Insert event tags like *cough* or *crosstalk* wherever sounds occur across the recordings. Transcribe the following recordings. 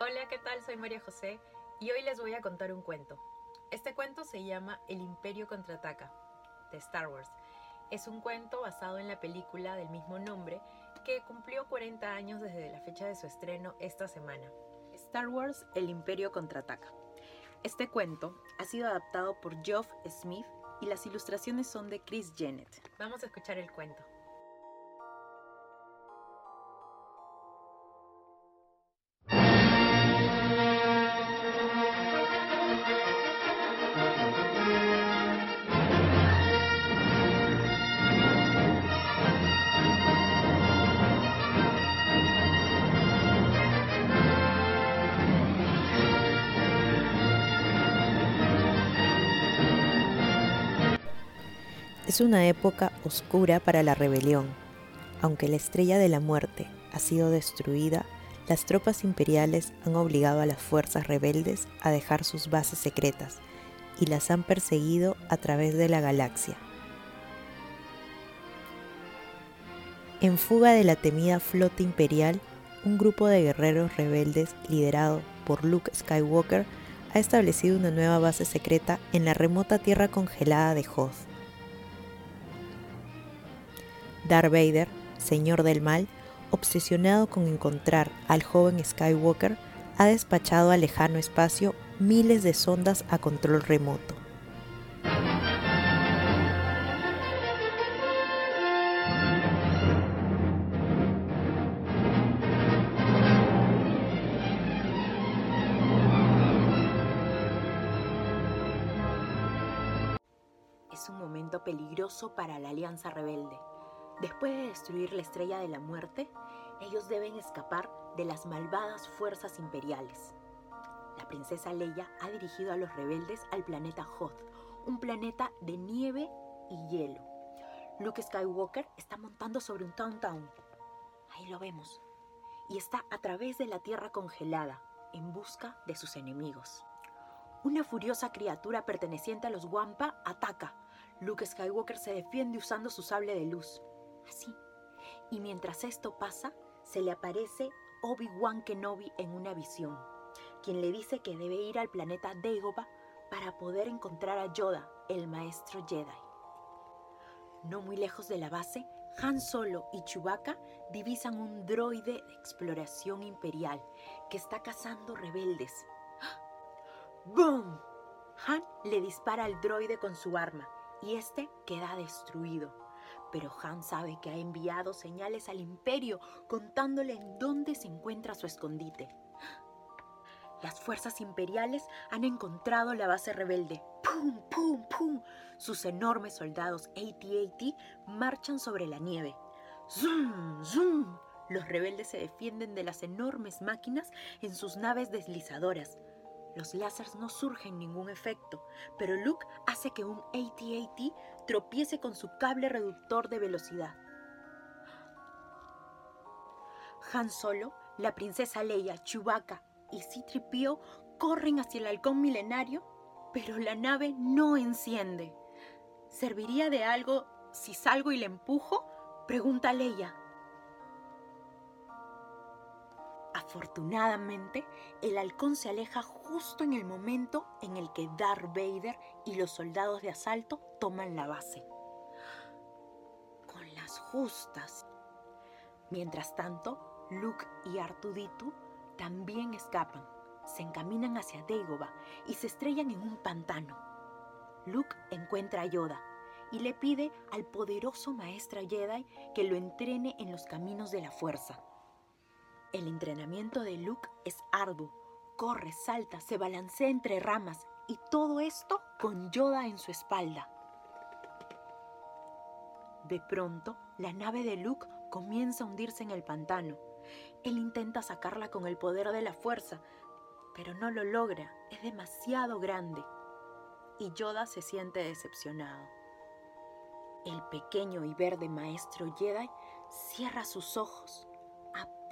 Hola, ¿qué tal? Soy María José y hoy les voy a contar un cuento. Este cuento se llama El Imperio contraataca, de Star Wars. Es un cuento basado en la película del mismo nombre que cumplió 40 años desde la fecha de su estreno esta semana. Star Wars El Imperio contraataca. Este cuento ha sido adaptado por Geoff Smith y las ilustraciones son de Chris Jennett. Vamos a escuchar el cuento. Es una época oscura para la rebelión. Aunque la estrella de la muerte ha sido destruida, las tropas imperiales han obligado a las fuerzas rebeldes a dejar sus bases secretas y las han perseguido a través de la galaxia. En fuga de la temida flota imperial, un grupo de guerreros rebeldes liderado por Luke Skywalker ha establecido una nueva base secreta en la remota tierra congelada de Hoth. Darth Vader, señor del mal, obsesionado con encontrar al joven Skywalker, ha despachado al lejano espacio miles de sondas a control remoto. Es un momento peligroso para la Alianza Rebelde. Después de destruir la Estrella de la Muerte, ellos deben escapar de las malvadas fuerzas imperiales. La princesa Leia ha dirigido a los rebeldes al planeta Hoth, un planeta de nieve y hielo. Luke Skywalker está montando sobre un Town Ahí lo vemos. Y está a través de la tierra congelada, en busca de sus enemigos. Una furiosa criatura perteneciente a los Wampa ataca. Luke Skywalker se defiende usando su sable de luz así. Y mientras esto pasa, se le aparece Obi-Wan Kenobi en una visión, quien le dice que debe ir al planeta Dagobah para poder encontrar a Yoda, el maestro Jedi. No muy lejos de la base, Han Solo y Chewbacca divisan un droide de exploración imperial que está cazando rebeldes. ¡Boom! Han le dispara al droide con su arma y este queda destruido. Pero Han sabe que ha enviado señales al imperio contándole en dónde se encuentra su escondite. Las fuerzas imperiales han encontrado la base rebelde. ¡Pum, pum, pum! Sus enormes soldados AT-AT marchan sobre la nieve. ¡Zum, zum! Los rebeldes se defienden de las enormes máquinas en sus naves deslizadoras. Los láseres no surgen ningún efecto, pero Luke hace que un AT-AT tropiece con su cable reductor de velocidad. Han Solo, la princesa Leia, Chewbacca y C-3PO corren hacia el halcón milenario, pero la nave no enciende. ¿Serviría de algo si salgo y le empujo? Pregunta Leia. Afortunadamente, el halcón se aleja justo en el momento en el que Darth Vader y los soldados de asalto toman la base. Con las justas. Mientras tanto, Luke y Artuditu también escapan, se encaminan hacia Dagobah y se estrellan en un pantano. Luke encuentra a Yoda y le pide al poderoso maestro Jedi que lo entrene en los caminos de la fuerza. El entrenamiento de Luke es arduo. Corre, salta, se balancea entre ramas y todo esto con Yoda en su espalda. De pronto, la nave de Luke comienza a hundirse en el pantano. Él intenta sacarla con el poder de la fuerza, pero no lo logra, es demasiado grande. Y Yoda se siente decepcionado. El pequeño y verde maestro Jedi cierra sus ojos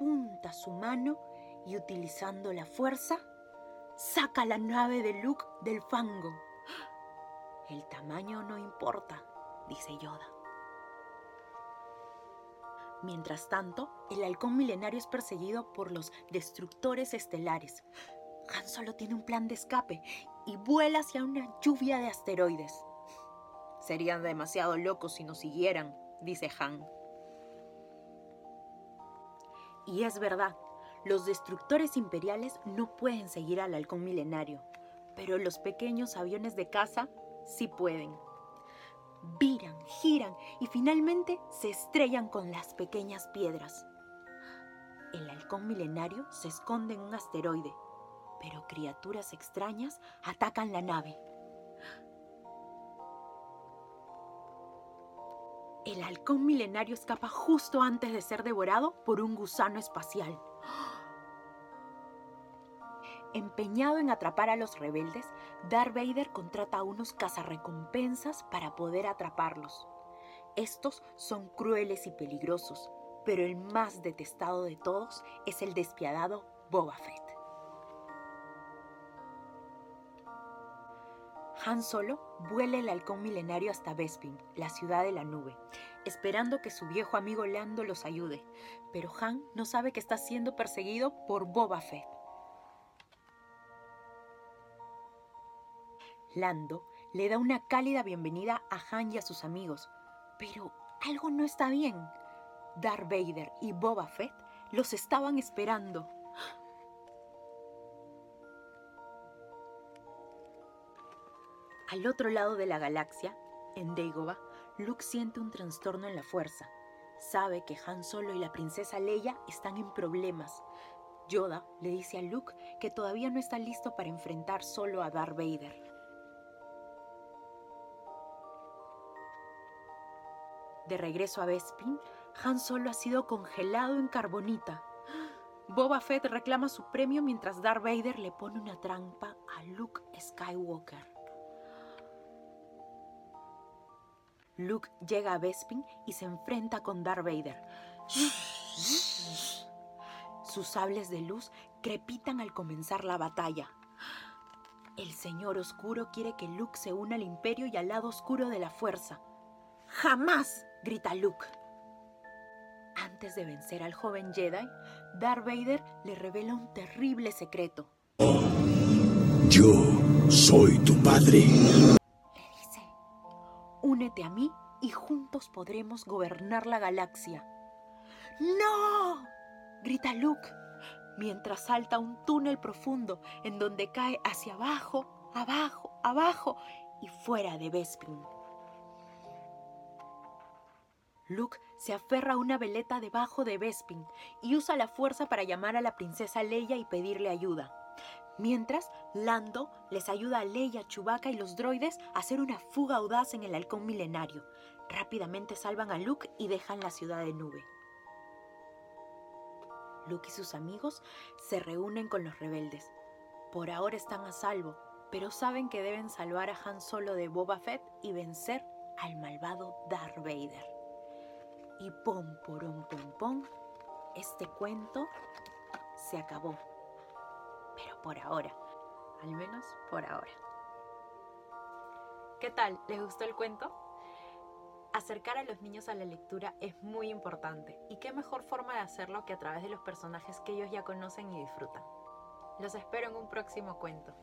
apunta su mano y utilizando la fuerza, saca la nave de Luke del fango. El tamaño no importa, dice Yoda. Mientras tanto, el halcón milenario es perseguido por los destructores estelares. Han solo tiene un plan de escape y vuela hacia una lluvia de asteroides. Serían demasiado locos si nos siguieran, dice Han. Y es verdad, los destructores imperiales no pueden seguir al halcón milenario, pero los pequeños aviones de caza sí pueden. Viran, giran y finalmente se estrellan con las pequeñas piedras. El halcón milenario se esconde en un asteroide, pero criaturas extrañas atacan la nave. El halcón milenario escapa justo antes de ser devorado por un gusano espacial. *gasps* Empeñado en atrapar a los rebeldes, Darth Vader contrata a unos cazarrecompensas para poder atraparlos. Estos son crueles y peligrosos, pero el más detestado de todos es el despiadado Boba Fett. Han Solo vuela el halcón milenario hasta Bespin, la ciudad de la nube, esperando que su viejo amigo Lando los ayude, pero Han no sabe que está siendo perseguido por Boba Fett. Lando le da una cálida bienvenida a Han y a sus amigos, pero algo no está bien. Darth Vader y Boba Fett los estaban esperando. Al otro lado de la galaxia, en Dagobah, Luke siente un trastorno en la fuerza. Sabe que Han Solo y la princesa Leia están en problemas. Yoda le dice a Luke que todavía no está listo para enfrentar solo a Darth Vader. De regreso a Bespin, Han Solo ha sido congelado en carbonita. Boba Fett reclama su premio mientras Darth Vader le pone una trampa a Luke Skywalker. Luke llega a Bespin y se enfrenta con Darth Vader. Sus sables de luz crepitan al comenzar la batalla. El Señor Oscuro quiere que Luke se una al Imperio y al lado oscuro de la Fuerza. ¡Jamás! grita Luke. Antes de vencer al joven Jedi, Darth Vader le revela un terrible secreto. Yo soy tu padre. A mí y juntos podremos gobernar la galaxia. ¡No! grita Luke, mientras salta un túnel profundo en donde cae hacia abajo, abajo, abajo y fuera de Bespin. Luke se aferra a una veleta debajo de Bespin y usa la fuerza para llamar a la princesa Leia y pedirle ayuda. Mientras, Lando les ayuda a Leia, Chewbacca y los droides a hacer una fuga audaz en el halcón milenario. Rápidamente salvan a Luke y dejan la ciudad de nube. Luke y sus amigos se reúnen con los rebeldes. Por ahora están a salvo, pero saben que deben salvar a Han Solo de Boba Fett y vencer al malvado Darth Vader. Y pom, porom, pom, pom, este cuento se acabó. Pero por ahora, al menos por ahora. ¿Qué tal? ¿Les gustó el cuento? Acercar a los niños a la lectura es muy importante y qué mejor forma de hacerlo que a través de los personajes que ellos ya conocen y disfrutan. Los espero en un próximo cuento.